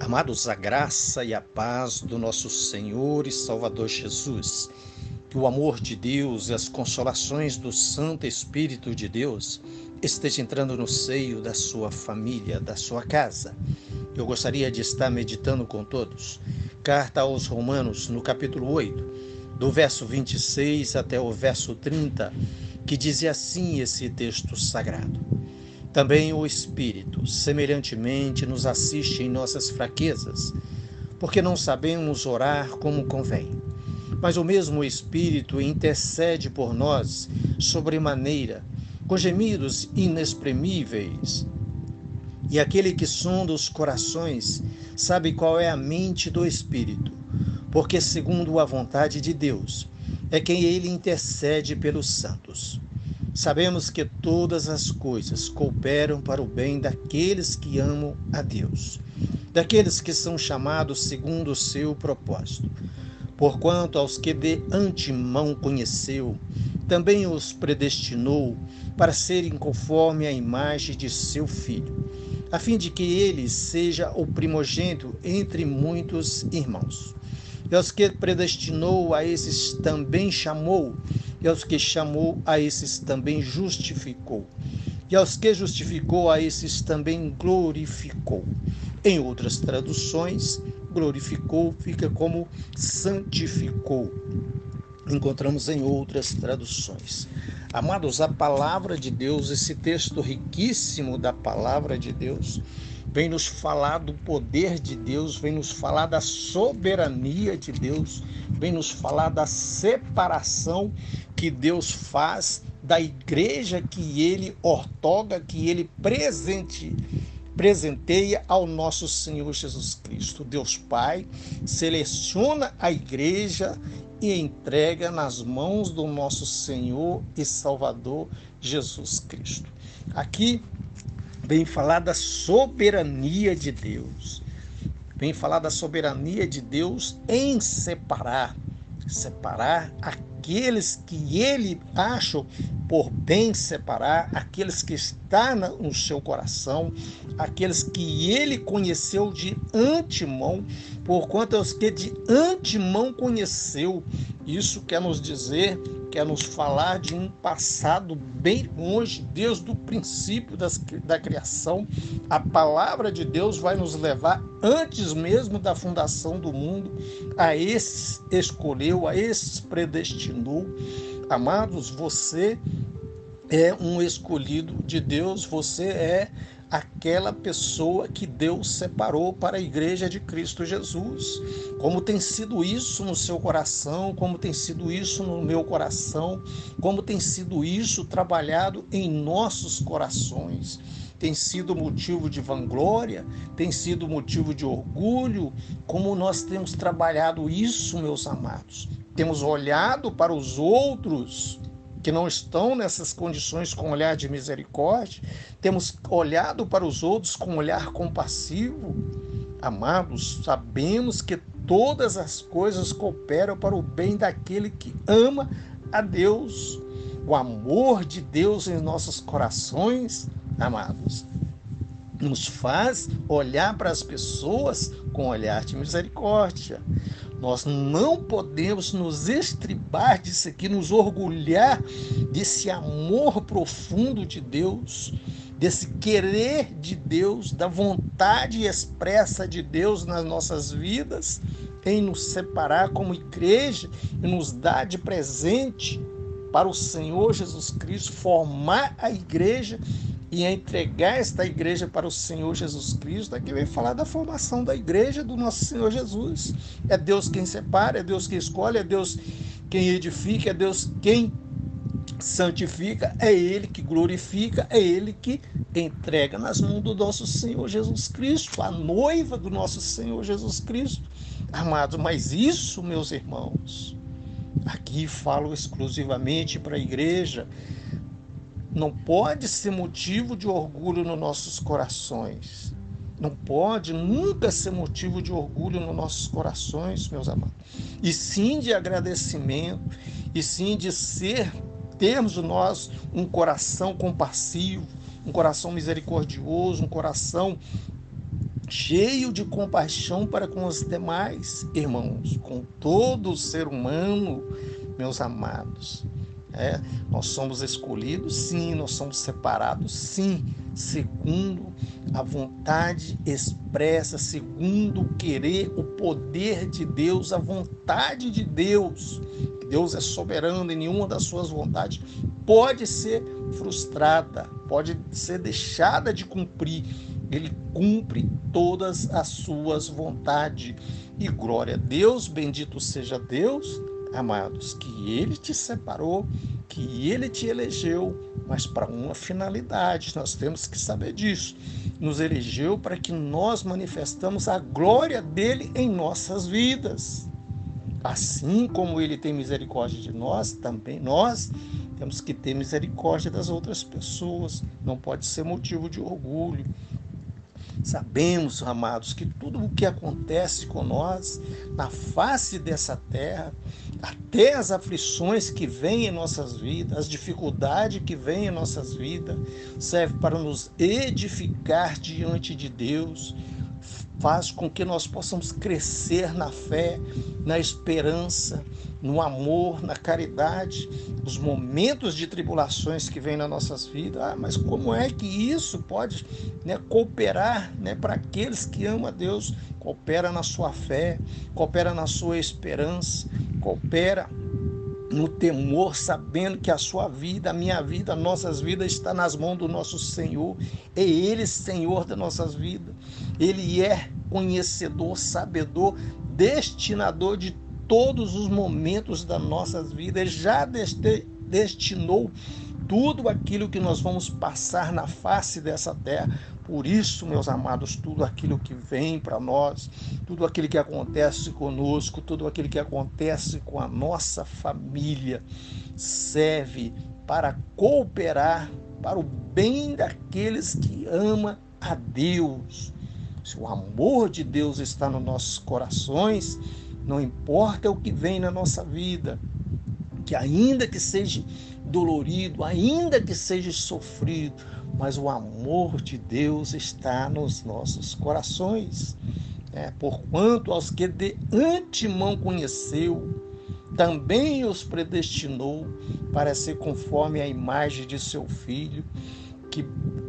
Amados, a graça e a paz do nosso Senhor e Salvador Jesus, que o amor de Deus e as consolações do Santo Espírito de Deus esteja entrando no seio da sua família, da sua casa. Eu gostaria de estar meditando com todos. Carta aos Romanos, no capítulo 8, do verso 26 até o verso 30, que diz assim esse texto sagrado. Também o Espírito, semelhantemente, nos assiste em nossas fraquezas, porque não sabemos orar como convém. Mas o mesmo Espírito intercede por nós sobremaneira, com gemidos inexprimíveis. E aquele que sonda os corações sabe qual é a mente do Espírito, porque, segundo a vontade de Deus, é quem ele intercede pelos santos. Sabemos que todas as coisas cooperam para o bem daqueles que amam a Deus, daqueles que são chamados segundo o seu propósito. Porquanto aos que de antemão conheceu, também os predestinou para serem conforme a imagem de seu filho, a fim de que ele seja o primogênito entre muitos irmãos. E aos que predestinou, a esses também chamou, e aos que chamou, a esses também justificou. E aos que justificou, a esses também glorificou. Em outras traduções, glorificou fica como santificou. Encontramos em outras traduções. Amados, a palavra de Deus, esse texto riquíssimo da palavra de Deus, vem nos falar do poder de Deus, vem nos falar da soberania de Deus, vem nos falar da separação que Deus faz da igreja que ele ortoga, que ele presente presenteia ao nosso Senhor Jesus Cristo. Deus Pai seleciona a igreja e entrega nas mãos do nosso Senhor e Salvador Jesus Cristo. Aqui vem falar da soberania de Deus. Vem falar da soberania de Deus em separar, separar aqueles que ele acha por bem separar, aqueles que está no seu coração, aqueles que ele conheceu de antemão, porquanto é os que de antemão conheceu. Isso quer nos dizer quer nos falar de um passado bem longe, desde o princípio das, da criação. A palavra de Deus vai nos levar, antes mesmo da fundação do mundo, a esses escolheu, a esses predestinou. Amados, você é um escolhido de Deus, você é aquela pessoa que Deus separou para a igreja de Cristo Jesus. Como tem sido isso no seu coração, como tem sido isso no meu coração, como tem sido isso trabalhado em nossos corações. Tem sido motivo de vanglória, tem sido motivo de orgulho, como nós temos trabalhado isso, meus amados. Temos olhado para os outros que não estão nessas condições com olhar de misericórdia, temos olhado para os outros com olhar compassivo. Amados, sabemos que todas as coisas cooperam para o bem daquele que ama a Deus. O amor de Deus em nossos corações, amados, nos faz olhar para as pessoas com olhar de misericórdia. Nós não podemos nos estribar disso aqui, nos orgulhar desse amor profundo de Deus, desse querer de Deus, da vontade expressa de Deus nas nossas vidas, em nos separar como igreja e nos dar de presente para o Senhor Jesus Cristo, formar a igreja e entregar esta igreja para o Senhor Jesus Cristo, aqui vem falar da formação da igreja do nosso Senhor Jesus. É Deus quem separa, é Deus quem escolhe, é Deus quem edifica, é Deus quem santifica, é Ele que glorifica, é Ele que entrega nas mãos do nosso Senhor Jesus Cristo, a noiva do nosso Senhor Jesus Cristo. Amados, mas isso, meus irmãos, aqui falo exclusivamente para a igreja não pode ser motivo de orgulho nos nossos corações. Não pode nunca ser motivo de orgulho nos nossos corações, meus amados. E sim de agradecimento, e sim de ser, termos nós um coração compassivo, um coração misericordioso, um coração cheio de compaixão para com os demais irmãos, com todo o ser humano, meus amados. É, nós somos escolhidos, sim, nós somos separados, sim, segundo a vontade expressa, segundo o querer, o poder de Deus, a vontade de Deus. Deus é soberano e nenhuma das suas vontades pode ser frustrada, pode ser deixada de cumprir. Ele cumpre todas as suas vontades. E glória a Deus, bendito seja Deus, amados, que Ele te separou, que Ele te elegeu, mas para uma finalidade, nós temos que saber disso. Nos elegeu para que nós manifestamos a glória dele em nossas vidas. Assim como Ele tem misericórdia de nós, também nós temos que ter misericórdia das outras pessoas. Não pode ser motivo de orgulho, Sabemos, amados, que tudo o que acontece com nós na face dessa terra, até as aflições que vêm em nossas vidas, as dificuldades que vêm em nossas vidas, serve para nos edificar diante de Deus, faz com que nós possamos crescer na fé, na esperança, no amor, na caridade, os momentos de tribulações que vêm nas nossas vidas. Ah, mas como é que isso pode né, cooperar né, para aqueles que amam a Deus? Coopera na sua fé, coopera na sua esperança, coopera no temor, sabendo que a sua vida, a minha vida, nossas vidas está nas mãos do nosso Senhor. É Ele Senhor das nossas vidas. Ele é conhecedor, sabedor, destinador de todos os momentos das nossas vidas. Ele já destinou tudo aquilo que nós vamos passar na face dessa terra. Por isso, meus amados, tudo aquilo que vem para nós, tudo aquilo que acontece conosco, tudo aquilo que acontece com a nossa família, serve para cooperar para o bem daqueles que amam a Deus. Se o amor de Deus está nos nossos corações, não importa o que vem na nossa vida, que ainda que seja dolorido, ainda que seja sofrido, mas o amor de Deus está nos nossos corações. É, porquanto aos que de antemão conheceu, também os predestinou para ser conforme a imagem de seu filho. Que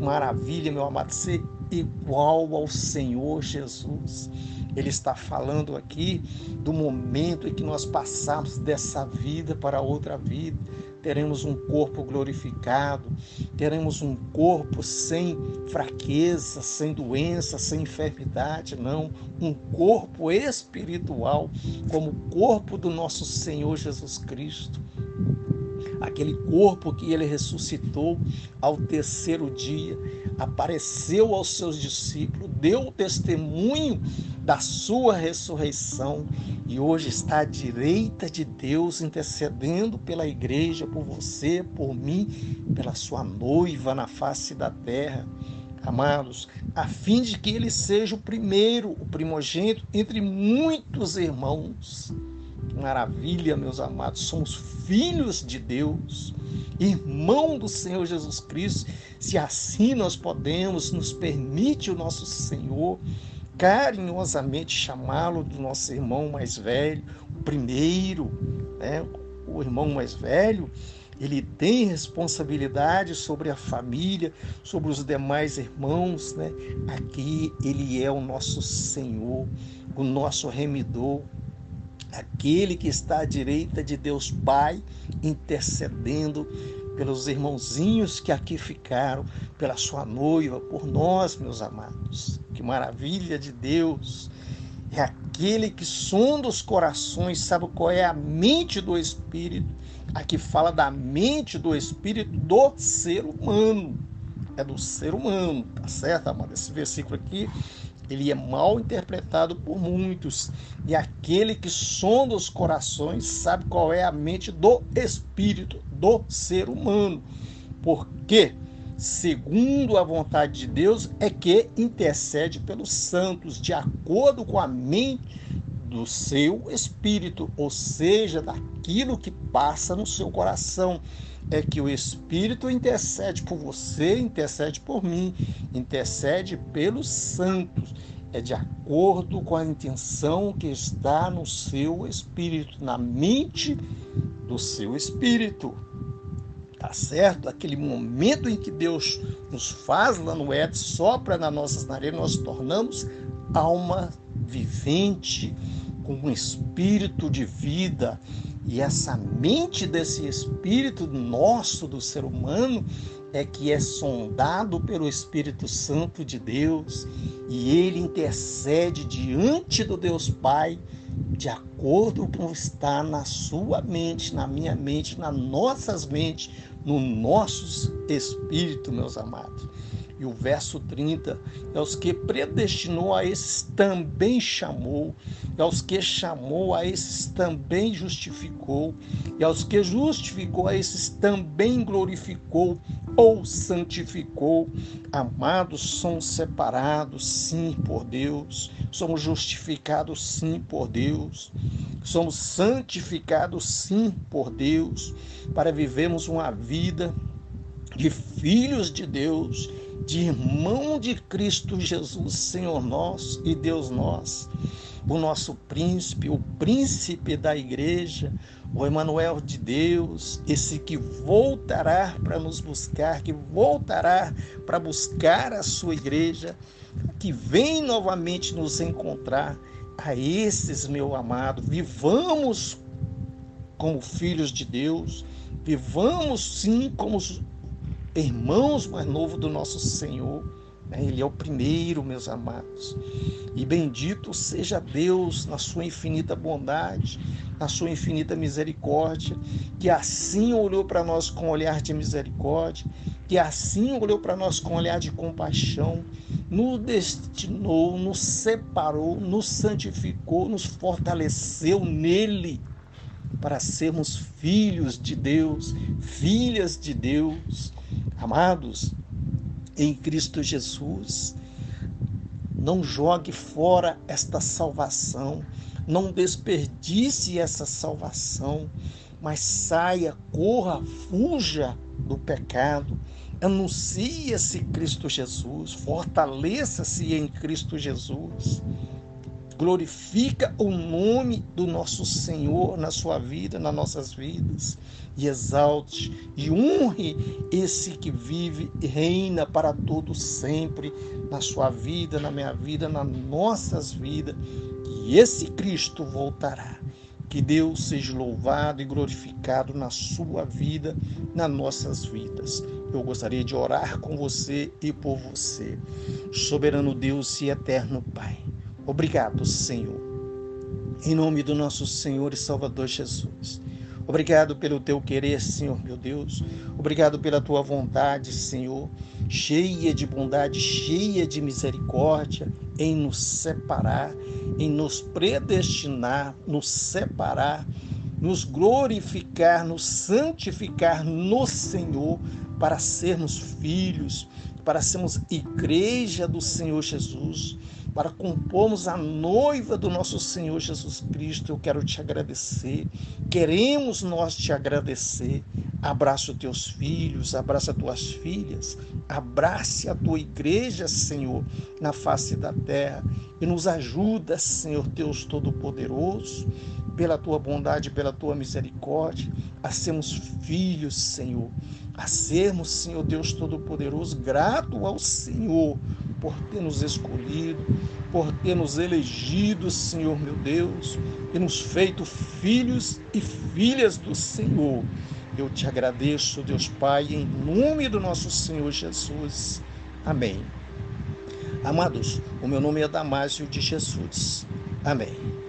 maravilha, meu amado, ser igual ao Senhor Jesus. Ele está falando aqui do momento em que nós passamos dessa vida para outra vida teremos um corpo glorificado, teremos um corpo sem fraqueza, sem doença, sem enfermidade, não, um corpo espiritual, como o corpo do nosso Senhor Jesus Cristo. Aquele corpo que ele ressuscitou ao terceiro dia, apareceu aos seus discípulos, deu testemunho da sua ressurreição e hoje está à direita de Deus intercedendo pela igreja, por você, por mim, pela sua noiva na face da terra. Amados, a fim de que ele seja o primeiro, o primogênito entre muitos irmãos. Maravilha, meus amados, somos filhos de Deus, irmão do Senhor Jesus Cristo. Se assim nós podemos, nos permite o nosso Senhor carinhosamente chamá-lo do nosso irmão mais velho, o primeiro, né? o irmão mais velho, ele tem responsabilidade sobre a família, sobre os demais irmãos, né? Aqui ele é o nosso Senhor, o nosso remidor, aquele que está à direita de Deus Pai, intercedendo pelos irmãozinhos que aqui ficaram, pela sua noiva, por nós, meus amados. Que maravilha de Deus! É aquele que sonda os corações, sabe qual é a mente do Espírito. Aqui fala da mente do Espírito do ser humano. É do ser humano, tá certo, amado? Esse versículo aqui ele é mal interpretado por muitos. E aquele que sonda os corações sabe qual é a mente do espírito do ser humano. Porque, segundo a vontade de Deus, é que intercede pelos santos, de acordo com a mente do seu espírito, ou seja, daquilo que passa no seu coração é que o Espírito intercede por você, intercede por mim, intercede pelos santos. é de acordo com a intenção que está no seu espírito, na mente do seu espírito. Tá certo? Aquele momento em que Deus nos faz lá no Éden, sopra nas nossas narinas, nós tornamos alma vivente, com um espírito de vida. E essa mente desse espírito nosso, do ser humano, é que é sondado pelo Espírito Santo de Deus e ele intercede diante do Deus Pai de acordo com o que está na sua mente, na minha mente, nas nossas mentes, no nosso espírito, meus amados. E o verso 30 é os que predestinou a esses também chamou, e aos que chamou a esses também justificou, e aos que justificou a esses também glorificou ou santificou. Amados, somos separados sim por Deus, somos justificados sim por Deus, somos santificados sim por Deus, para vivermos uma vida de filhos de Deus de irmão de Cristo Jesus, Senhor nosso e Deus nosso, o nosso príncipe, o príncipe da igreja, o Emanuel de Deus, esse que voltará para nos buscar, que voltará para buscar a sua igreja, que vem novamente nos encontrar. A esses, meu amado, vivamos como filhos de Deus, vivamos sim como irmãos mais novos do nosso Senhor. Né? Ele é o primeiro, meus amados. E bendito seja Deus na sua infinita bondade, na sua infinita misericórdia, que assim olhou para nós com olhar de misericórdia, que assim olhou para nós com olhar de compaixão, nos destinou, nos separou, nos santificou, nos fortaleceu nele para sermos filhos de Deus, filhas de Deus Amados, em Cristo Jesus, não jogue fora esta salvação, não desperdice essa salvação, mas saia, corra, fuja do pecado. Anuncie-se Cristo Jesus, fortaleça-se em Cristo Jesus glorifica o nome do nosso Senhor na sua vida, nas nossas vidas, e exalte e honre esse que vive e reina para todo sempre na sua vida, na minha vida, nas nossas vidas, e esse Cristo voltará. Que Deus seja louvado e glorificado na sua vida, nas nossas vidas. Eu gostaria de orar com você e por você. Soberano Deus e eterno Pai. Obrigado, Senhor. Em nome do nosso Senhor e Salvador Jesus. Obrigado pelo teu querer, Senhor meu Deus. Obrigado pela tua vontade, Senhor, cheia de bondade, cheia de misericórdia, em nos separar, em nos predestinar, nos separar, nos glorificar, nos santificar no Senhor, para sermos filhos, para sermos igreja do Senhor Jesus para compormos a noiva do nosso Senhor Jesus Cristo. Eu quero te agradecer. Queremos nós te agradecer. Abraça os teus filhos, abraça as tuas filhas, abrace a tua igreja, Senhor, na face da terra e nos ajuda, Senhor Deus Todo-Poderoso, pela tua bondade, pela tua misericórdia, a sermos filhos, Senhor, a sermos, Senhor Deus Todo-Poderoso, grato ao Senhor por ter nos escolhido, por ter nos elegido, Senhor meu Deus, e nos feito filhos e filhas do Senhor. Eu te agradeço, Deus Pai, em nome do nosso Senhor Jesus. Amém. Amados, o meu nome é Damásio de Jesus. Amém.